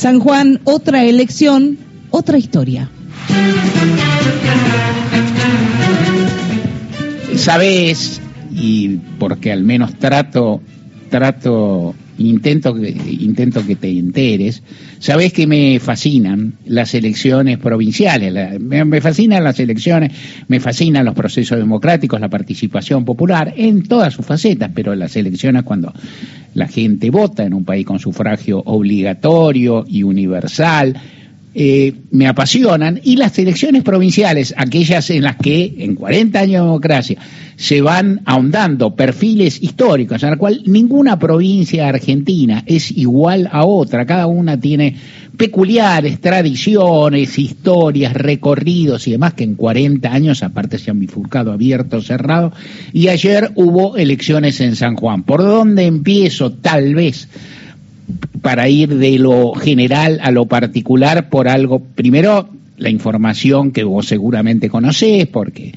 San Juan, otra elección, otra historia. Sabes, y porque al menos trato, trato intento intento que te enteres. Sabes que me fascinan las elecciones provinciales, me, fascinan las elecciones, me fascinan los procesos democráticos, la participación popular en todas sus facetas, pero las elecciones cuando la gente vota en un país con sufragio obligatorio y universal, eh, me apasionan. Y las elecciones provinciales, aquellas en las que en 40 años de democracia se van ahondando perfiles históricos, en la cual ninguna provincia argentina es igual a otra, cada una tiene peculiares tradiciones, historias, recorridos y demás que en 40 años aparte se han bifurcado abierto, cerrado y ayer hubo elecciones en San Juan. ¿Por dónde empiezo? Tal vez para ir de lo general a lo particular por algo, primero la información que vos seguramente conocés, porque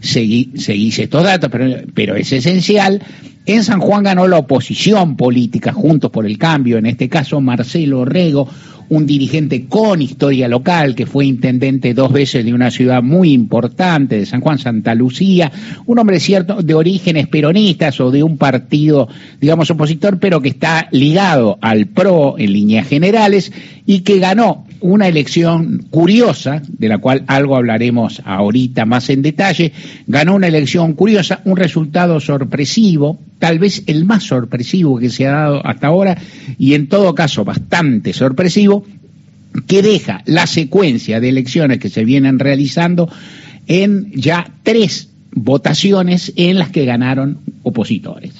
seguís estos datos, pero, pero es esencial. En San Juan ganó la oposición política, Juntos por el Cambio, en este caso Marcelo Rego, un dirigente con historia local, que fue intendente dos veces de una ciudad muy importante, de San Juan, Santa Lucía, un hombre cierto de orígenes peronistas o de un partido, digamos, opositor, pero que está ligado al PRO en líneas generales y que ganó una elección curiosa, de la cual algo hablaremos ahorita más en detalle, ganó una elección curiosa, un resultado sorpresivo, tal vez el más sorpresivo que se ha dado hasta ahora, y en todo caso bastante sorpresivo, que deja la secuencia de elecciones que se vienen realizando en ya tres votaciones en las que ganaron opositores.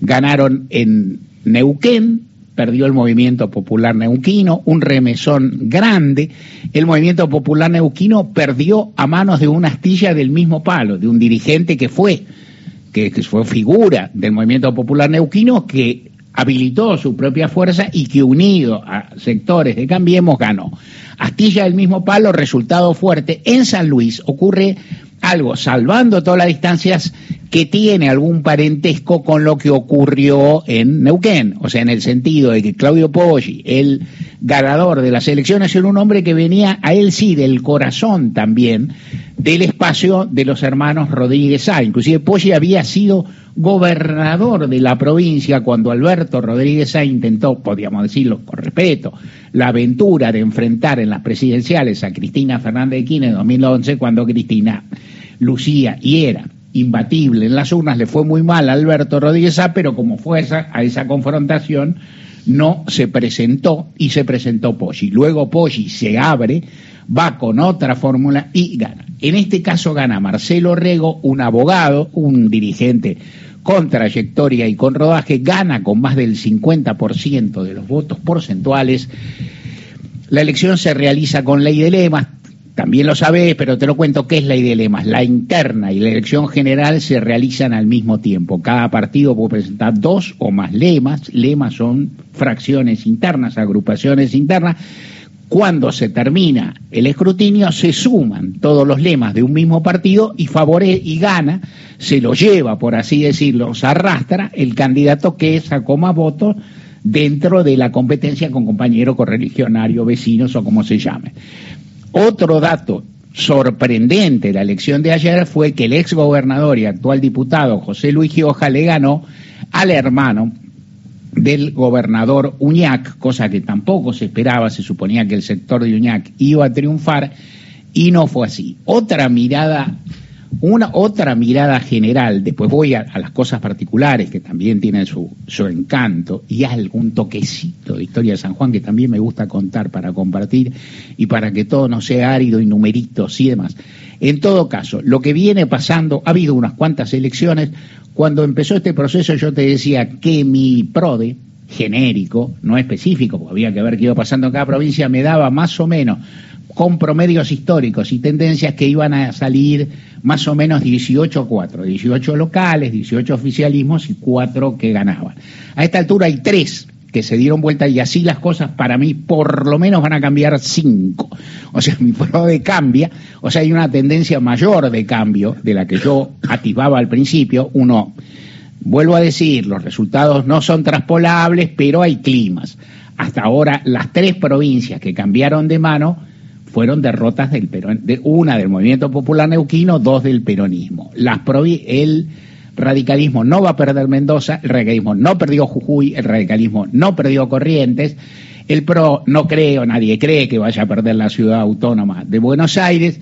Ganaron en Neuquén, perdió el movimiento popular neuquino, un remesón grande. El movimiento popular neuquino perdió a manos de una astilla del mismo palo, de un dirigente que fue, que, fue figura del movimiento popular neuquino, que habilitó su propia fuerza y que unido a sectores de Cambiemos ganó. Astilla del mismo palo, resultado fuerte. En San Luis ocurre algo, salvando todas las distancias, que tiene algún parentesco con lo que ocurrió en Neuquén, o sea, en el sentido de que Claudio Poggi, el ganador de las elecciones, era un hombre que venía a él sí del corazón también del espacio de los hermanos Rodríguez A. Inclusive Poggi había sido gobernador de la provincia cuando Alberto Rodríguez A intentó, podríamos decirlo con respeto, la aventura de enfrentar en las presidenciales a Cristina Fernández de Kirchner en 2011 cuando Cristina lucía y era imbatible en las urnas, le fue muy mal a Alberto Rodríguez A, pero como fue a esa confrontación, no se presentó y se presentó Poggi. Luego Poggi se abre, va con otra fórmula y gana. En este caso gana Marcelo Rego, un abogado, un dirigente con trayectoria y con rodaje, gana con más del 50% de los votos porcentuales. La elección se realiza con ley de lemas, también lo sabés, pero te lo cuento, ¿qué es idea de lemas? La interna y la elección general se realizan al mismo tiempo. Cada partido puede presentar dos o más lemas. Lemas son fracciones internas, agrupaciones internas. Cuando se termina el escrutinio, se suman todos los lemas de un mismo partido y favorece y gana, se lo lleva, por así decirlo, se arrastra el candidato que sacó más votos dentro de la competencia con compañero correligionario, vecinos o como se llame. Otro dato sorprendente de la elección de ayer fue que el ex gobernador y actual diputado José Luis Gioja le ganó al hermano del gobernador Uñac, cosa que tampoco se esperaba, se suponía que el sector de Uñac iba a triunfar y no fue así. Otra mirada una otra mirada general, después voy a, las cosas particulares que también tienen su, su, encanto y algún toquecito de historia de San Juan que también me gusta contar para compartir y para que todo no sea árido y numeritos y demás. En todo caso, lo que viene pasando, ha habido unas cuantas elecciones, cuando empezó este proceso yo te decía que mi PRODE, genérico, no específico, porque había que ver qué iba pasando en cada provincia, me daba más o menos con promedios históricos y tendencias que iban a salir más o menos 18 a 4, 18 locales, 18 oficialismos y 4 que ganaban. A esta altura hay 3 que se dieron vuelta y así las cosas para mí por lo menos van a cambiar 5. O sea, mi de cambia, o sea, hay una tendencia mayor de cambio de la que yo activaba al principio. Uno, vuelvo a decir, los resultados no son traspolables, pero hay climas hasta ahora las tres provincias que cambiaron de mano fueron derrotas del Perón, una del movimiento popular neuquino, dos del peronismo. Las el radicalismo no va a perder Mendoza, el radicalismo no perdió Jujuy, el radicalismo no perdió Corrientes, el PRO no creo, nadie cree que vaya a perder la ciudad autónoma de Buenos Aires,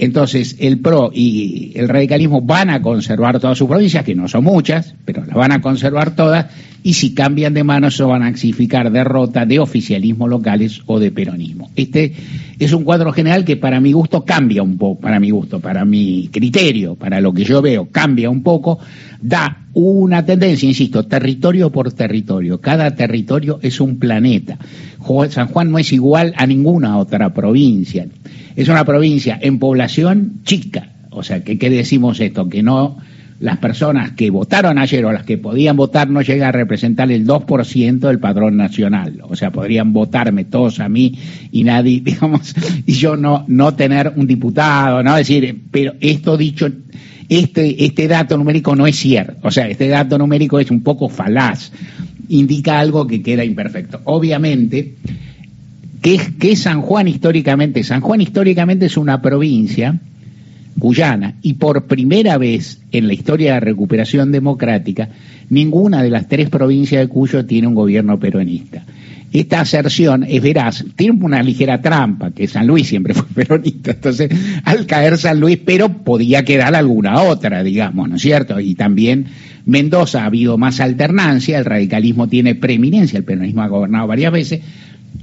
entonces, el PRO y el radicalismo van a conservar todas sus provincias, que no son muchas, pero las van a conservar todas, y si cambian de mano, eso van a significar derrota de oficialismos locales o de peronismo. Este es un cuadro general que para mi gusto cambia un poco, para mi gusto, para mi criterio, para lo que yo veo, cambia un poco, da una tendencia, insisto, territorio por territorio. Cada territorio es un planeta. San Juan no es igual a ninguna otra provincia es una provincia en población chica. O sea, ¿qué, ¿qué decimos esto? Que no las personas que votaron ayer o las que podían votar no llega a representar el 2% del padrón nacional. O sea, podrían votarme todos a mí y nadie, digamos, y yo no, no tener un diputado, ¿no? decir, pero esto dicho, este, este dato numérico no es cierto. O sea, este dato numérico es un poco falaz. Indica algo que queda imperfecto. Obviamente, ¿Qué es, San Juan históricamente? San Juan históricamente es una provincia cuyana y por primera vez en la historia de la recuperación democrática, ninguna de las tres provincias de Cuyo tiene un gobierno peronista. Esta aserción es veraz, tiene una ligera trampa, que San Luis siempre fue peronista, entonces al caer San Luis, pero podía quedar alguna otra, digamos, ¿no es cierto? Y también Mendoza ha habido más alternancia, el radicalismo tiene preeminencia, el peronismo ha gobernado varias veces,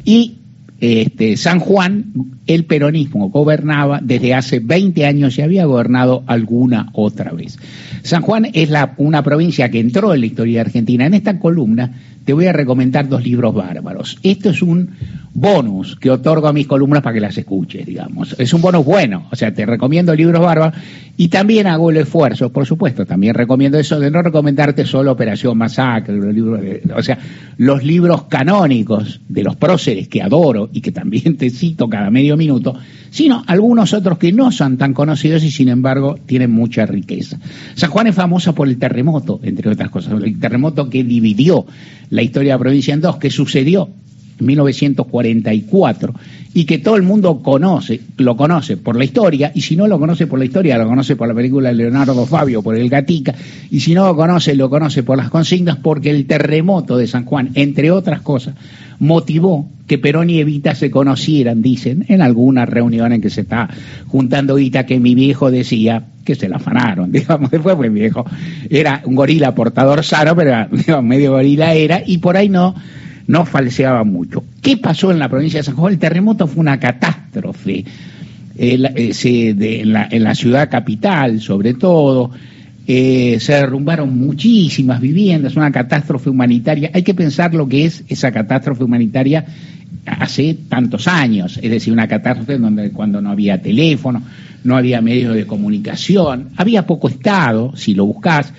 y este, San Juan, el peronismo gobernaba desde hace 20 años y había gobernado alguna otra vez. San Juan es la, una provincia que entró en la historia argentina. En esta columna te voy a recomendar dos libros bárbaros. Esto es un bonus que otorgo a mis columnas para que las escuches, digamos. Es un bonus bueno, o sea, te recomiendo libros bárbaros y también hago el esfuerzo, por supuesto, también recomiendo eso de no recomendarte solo Operación Masacre, o sea, los libros canónicos de los próceres que adoro y que también te cito cada medio minuto, sino algunos otros que no son tan conocidos y sin embargo tienen mucha riqueza. San Juan es famoso por el terremoto, entre otras cosas, el terremoto que dividió la historia de la provincia en dos, que sucedió 1944 y que todo el mundo conoce, lo conoce por la historia, y si no lo conoce por la historia, lo conoce por la película de Leonardo Fabio, por el Gatica, y si no lo conoce, lo conoce por las consignas, porque el terremoto de San Juan, entre otras cosas, motivó que Perón y Evita se conocieran, dicen, en alguna reunión en que se está juntando Evita, que mi viejo decía que se la afanaron, digamos, después fue mi viejo, era un gorila portador sano, pero medio gorila era, y por ahí no, no falseaba mucho. ¿Qué pasó en la provincia de San Juan? El terremoto fue una catástrofe. Eh, en, la, en la ciudad capital, sobre todo, eh, se derrumbaron muchísimas viviendas, una catástrofe humanitaria. Hay que pensar lo que es esa catástrofe humanitaria hace tantos años, es decir, una catástrofe donde cuando no había teléfono, no había medios de comunicación, había poco Estado, si lo buscas,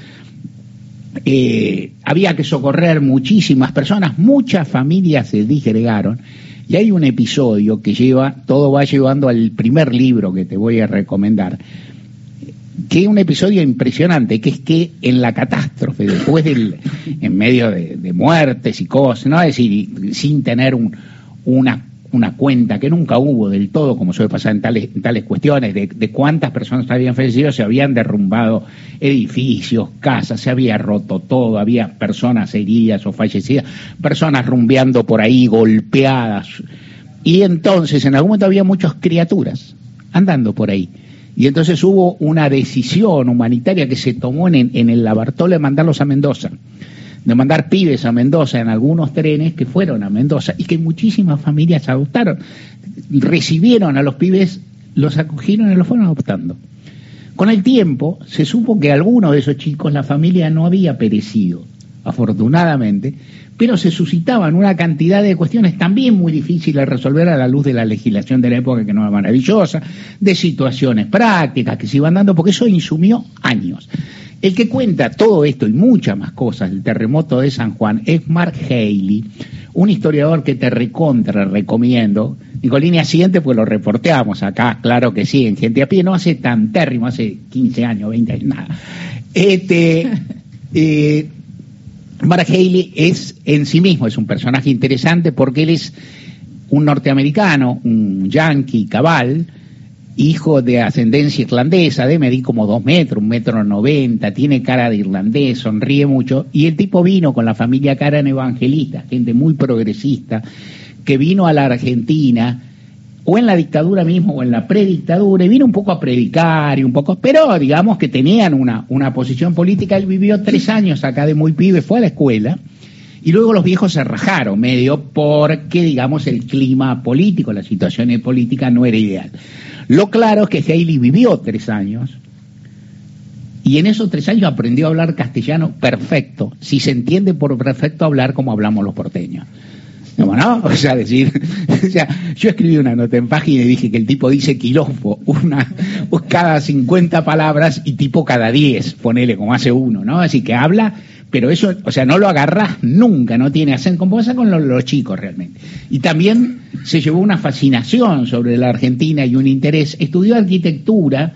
eh, había que socorrer muchísimas personas, muchas familias se disgregaron, y hay un episodio que lleva, todo va llevando al primer libro que te voy a recomendar, que es un episodio impresionante, que es que en la catástrofe, después del, en medio de, muertes y cosas, ¿no? Es decir, sin tener un, una, una cuenta que nunca hubo del todo, como suele pasar en tales, tales cuestiones, de, cuántas personas habían fallecido, se habían derrumbado edificios, casas, se había roto todo, había personas heridas o fallecidas, personas rumbeando por ahí, golpeadas. Y entonces, en algún momento había muchas criaturas andando por ahí y entonces hubo una decisión humanitaria que se tomó en, el Labartolo de mandarlos a Mendoza, de mandar pibes a Mendoza en algunos trenes que fueron a Mendoza y que muchísimas familias adoptaron, recibieron a los pibes, los acogieron y los fueron adoptando. Con el tiempo se supo que algunos de esos chicos la familia no había perecido, afortunadamente, pero se suscitaban una cantidad de cuestiones también muy difíciles de resolver a la luz de la legislación de la época, que no era maravillosa, de situaciones prácticas que se iban dando, porque eso insumió años. El que cuenta todo esto y muchas más cosas del terremoto de San Juan es Mark Haley, un historiador que te recontra recomiendo. Nicolini siguiente, pues lo reporteamos acá, claro que sí, en Gente a Pie, no hace tan térrimo, hace 15 años, 20 años, nada. Este, eh, Mark Haley es en sí mismo, es un personaje interesante porque él es un norteamericano, un yankee cabal, hijo de ascendencia irlandesa, de medir como dos metros, un metro noventa, tiene cara de irlandés, sonríe mucho, y el tipo vino con la familia Karen evangelista, gente muy progresista, que vino a la Argentina, o en la dictadura mismo, o en la predictadura, y vino un poco a predicar y un poco, pero digamos que tenían una, una posición política, él vivió tres años acá de muy pibe, fue a la escuela, y luego los viejos se rajaron medio porque, digamos, el clima político, la situación política no era ideal. Lo claro es que Haley vivió tres años y en esos tres años aprendió a hablar castellano perfecto, si se entiende por perfecto hablar como hablamos los porteños. No, no, o sea, decir, yo escribí una nota en página y dije que el tipo dice quilombo, una, cada 50 palabras y tipo cada 10, ponele como hace uno, ¿no? Así que habla pero eso, o sea, no lo agarras nunca, no tiene acento, como pasa con los, chicos realmente. Y también se llevó una fascinación sobre la Argentina y un interés. Estudió arquitectura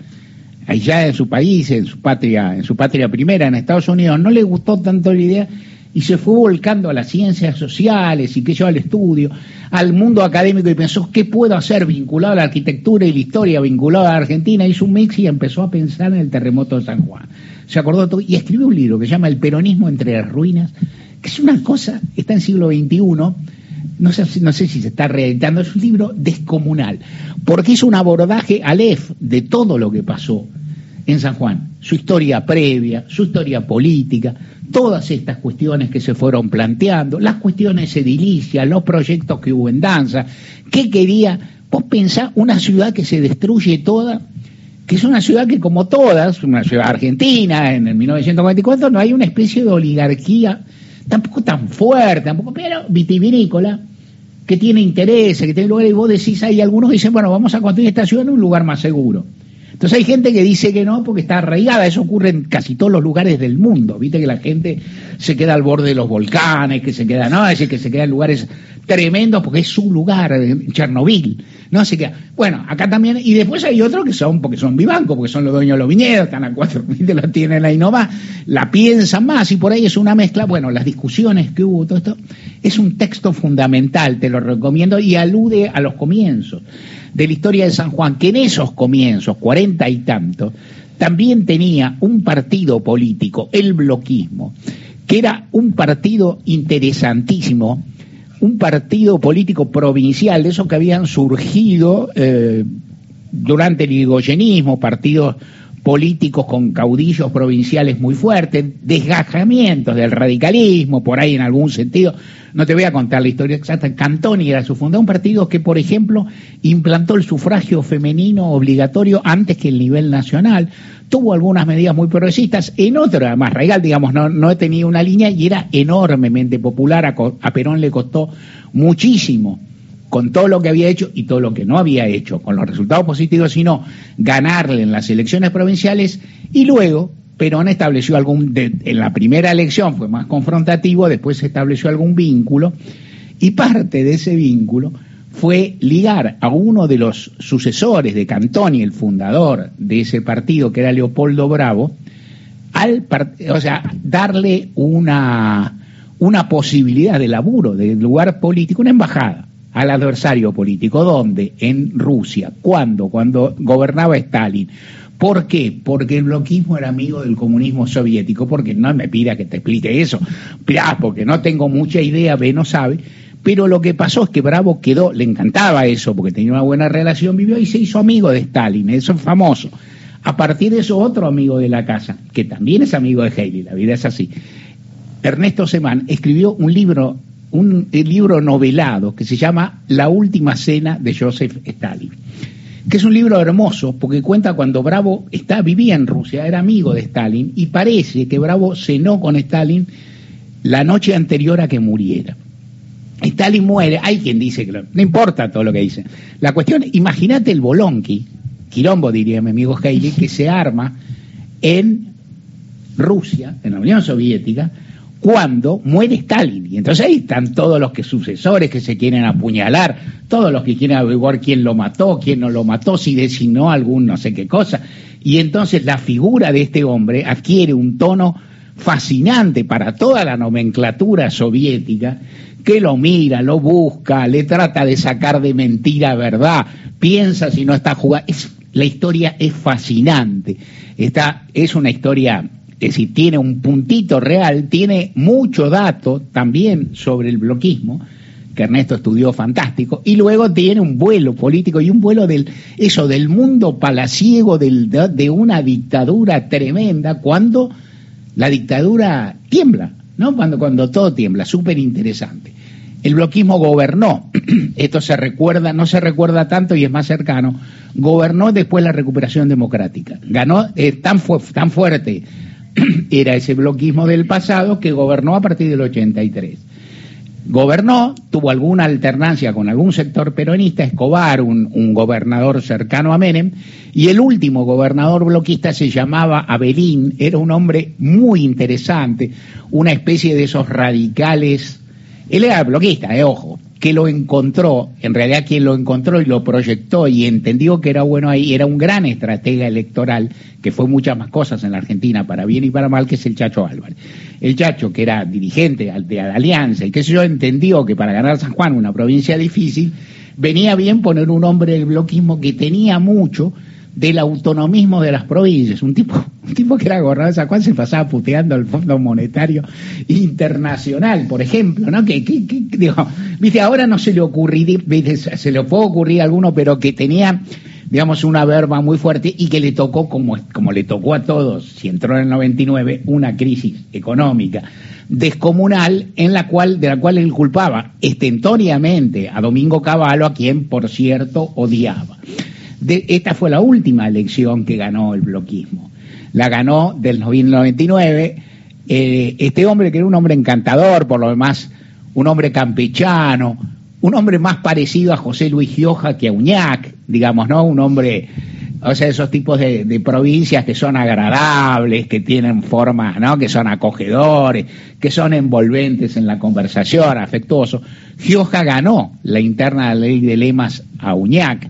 allá en su país, en su patria, en su patria primera, en Estados Unidos. No le gustó tanto la idea y se fue volcando a las ciencias sociales y que yo al estudio, al mundo académico y pensó, ¿qué puedo hacer vinculado a la arquitectura y la historia vinculado a la Argentina? Hizo un mix y empezó a pensar en el terremoto de San Juan se acordó todo y escribió un libro que se llama El peronismo entre las ruinas, que es una cosa, está en siglo XXI, no sé, no sé si se está reeditando, es un libro descomunal, porque es un abordaje Aleph de todo lo que pasó en San Juan, su historia previa, su historia política, todas estas cuestiones que se fueron planteando, las cuestiones edilicias, los proyectos que hubo en danza, qué quería, vos pensás una ciudad que se destruye toda que es una ciudad que como todas, una ciudad argentina en el 1944, no hay una especie de oligarquía, tampoco tan fuerte, tampoco, pero vitivinícola, que tiene intereses, que tiene lugares, y vos decís, hay algunos dicen, bueno, vamos a construir esta ciudad en un lugar más seguro. Entonces hay gente que dice que no porque está arraigada, eso ocurre en casi todos los lugares del mundo, viste que la gente se queda al borde de los volcanes, que se queda, no, es que se queda en lugares tremendos porque es su lugar, en Chernobyl, no así que Bueno, acá también, y después hay otros que son, porque son vivancos, porque son los dueños de los viñedos, están a cuatro mil, lo tienen ahí nomás, la piensan más, y por ahí es una mezcla, bueno, las discusiones que hubo, todo esto, es un texto fundamental, te lo recomiendo, y alude a los comienzos de la historia de San Juan, que en esos comienzos, cuarenta y tantos, también tenía un partido político, el bloquismo, que era un partido interesantísimo, un partido político provincial, de esos que habían surgido eh, durante el irigoyenismo, partidos políticos con caudillos provinciales muy fuertes, desgajamientos del radicalismo, por ahí en algún sentido. No te voy a contar la historia exacta. Cantoni era su fundador, un partido que, por ejemplo, implantó el sufragio femenino obligatorio antes que el nivel nacional. Tuvo algunas medidas muy progresistas. En otra, más regal, digamos, no, no tenía una línea y era enormemente popular. a Perón le costó muchísimo con todo lo que había hecho y todo lo que no había hecho, con los resultados positivos, sino ganarle en las elecciones provinciales y luego Perón estableció algún, en la primera elección fue más confrontativo, después se estableció algún vínculo y parte de ese vínculo fue ligar a uno de los sucesores de Cantoni, el fundador de ese partido, que era Leopoldo Bravo, al o sea, darle una, una posibilidad de laburo, de lugar político, una embajada al adversario político. ¿Dónde? En Rusia. ¿Cuándo? Cuando gobernaba Stalin. ¿Por qué? Porque el bloquismo era amigo del comunismo soviético. Porque no me pida que te explique eso. porque no tengo mucha idea, ve, no sabe. Pero lo que pasó es que Bravo quedó, le encantaba eso, porque tenía una buena relación, vivió y se hizo amigo de Stalin, eso es famoso. A partir de eso, otro amigo de la casa, que también es amigo de Haley, la vida es así. Ernesto Semán escribió un libro un libro novelado que se llama La última cena de Joseph Stalin, que es un libro hermoso porque cuenta cuando Bravo está, vivía en Rusia, era amigo de Stalin y parece que Bravo cenó con Stalin la noche anterior a que muriera. Stalin muere, hay quien dice que no importa todo lo que dice. La cuestión, imagínate el bolonqui, quilombo diría mi amigo Haley, que se arma en Rusia, en la Unión Soviética, cuando muere Stalin. Y entonces ahí están todos los que sucesores que se quieren apuñalar, todos los que quieren averiguar quién lo mató, quién no lo mató, si designó algún no sé qué cosa. Y entonces la figura de este hombre adquiere un tono fascinante para toda la nomenclatura soviética, que lo mira, lo busca, le trata de sacar de mentira verdad, piensa si no está jugando. la historia es fascinante. Esta es una historia que si tiene un puntito real, tiene mucho dato también sobre el bloquismo, que Ernesto estudió fantástico, y luego tiene un vuelo político y un vuelo del, eso, del mundo palaciego, del, de una dictadura tremenda, cuando la dictadura tiembla, ¿no? Cuando, cuando todo tiembla, súper interesante. El bloquismo gobernó, esto se recuerda, no se recuerda tanto y es más cercano, gobernó después la recuperación democrática. Ganó eh, tan, tan fuerte era ese bloquismo del pasado que gobernó a partir del 83 gobernó, tuvo alguna alternancia con algún sector peronista, Escobar, un, gobernador cercano a Menem, y el último gobernador bloquista se llamaba Abelín, era un hombre muy interesante, una especie de esos radicales, él era bloquista, eh, ojo, que lo encontró, en realidad quien lo encontró y lo proyectó y entendió que era bueno ahí, era un gran estratega electoral, que fue muchas más cosas en la Argentina, para bien y para mal, que es el Chacho Álvarez. El Chacho, que era dirigente de la Alianza y que yo, entendió que para ganar San Juan, una provincia difícil, venía bien poner un hombre del bloquismo que tenía mucho, del autonomismo de las provincias. Un tipo, un tipo que era gobernador de San Juan se pasaba puteando al Fondo Monetario Internacional, por ejemplo, ¿no? Que, ahora no se le ocurriría, se le puede ocurrir a alguno, pero que tenía, digamos, una verba muy fuerte y que le tocó, como, como le tocó a todos, si entró en el 99, una crisis económica descomunal en la cual, de la cual él culpaba estentoriamente a Domingo Cavallo, a quien, por cierto, odiaba esta fue la última elección que ganó el bloquismo. La ganó del 99 eh, este hombre que era un hombre encantador, por lo demás, un hombre campechano, un hombre más parecido a José Luis Gioja que a Uñac, digamos, ¿no? Un hombre, o sea, esos tipos de, de, provincias que son agradables, que tienen formas, ¿no? Que son acogedores, que son envolventes en la conversación, afectuosos. Gioja ganó la interna ley de lemas a Uñac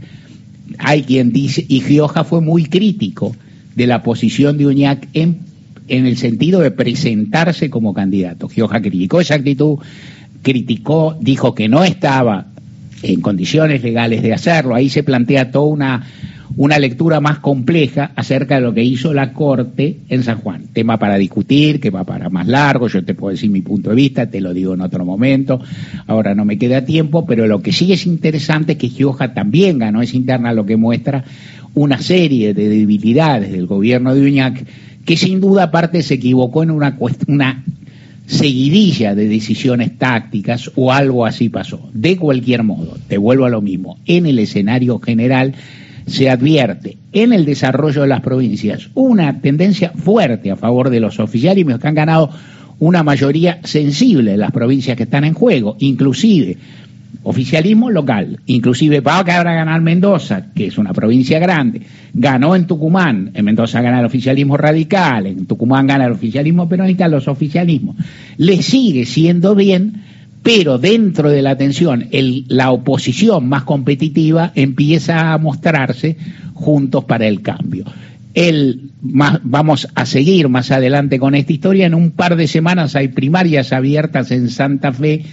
hay quien dice, y Gioja fue muy crítico de la posición de Uñac en, en el sentido de presentarse como candidato. Gioja criticó esa actitud, criticó, dijo que no estaba en condiciones legales de hacerlo. Ahí se plantea toda una una lectura más compleja acerca de lo que hizo la Corte en San Juan. Tema para discutir, que va para más largo, yo te puedo decir mi punto de vista, te lo digo en otro momento, ahora no me queda tiempo, pero lo que sí es interesante es que Gioja también ganó, es interna lo que muestra una serie de debilidades del gobierno de Uñac, que sin duda aparte se equivocó en una, una seguidilla de decisiones tácticas o algo así pasó. De cualquier modo, te vuelvo a lo mismo, en el escenario general se advierte en el desarrollo de las provincias una tendencia fuerte a favor de los oficialismos que han ganado una mayoría sensible de las provincias que están en juego, inclusive oficialismo local, inclusive va a ganar Mendoza, que es una provincia grande, ganó en Tucumán, en Mendoza gana el oficialismo radical, en Tucumán gana el oficialismo peronista, los oficialismos. Le sigue siendo bien pero dentro de la tensión, la oposición más competitiva empieza a mostrarse juntos para el cambio. vamos a seguir más adelante con esta historia. En un par de semanas hay primarias abiertas en Santa Fe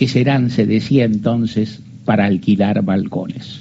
que serán, se decía entonces, para alquilar balcones.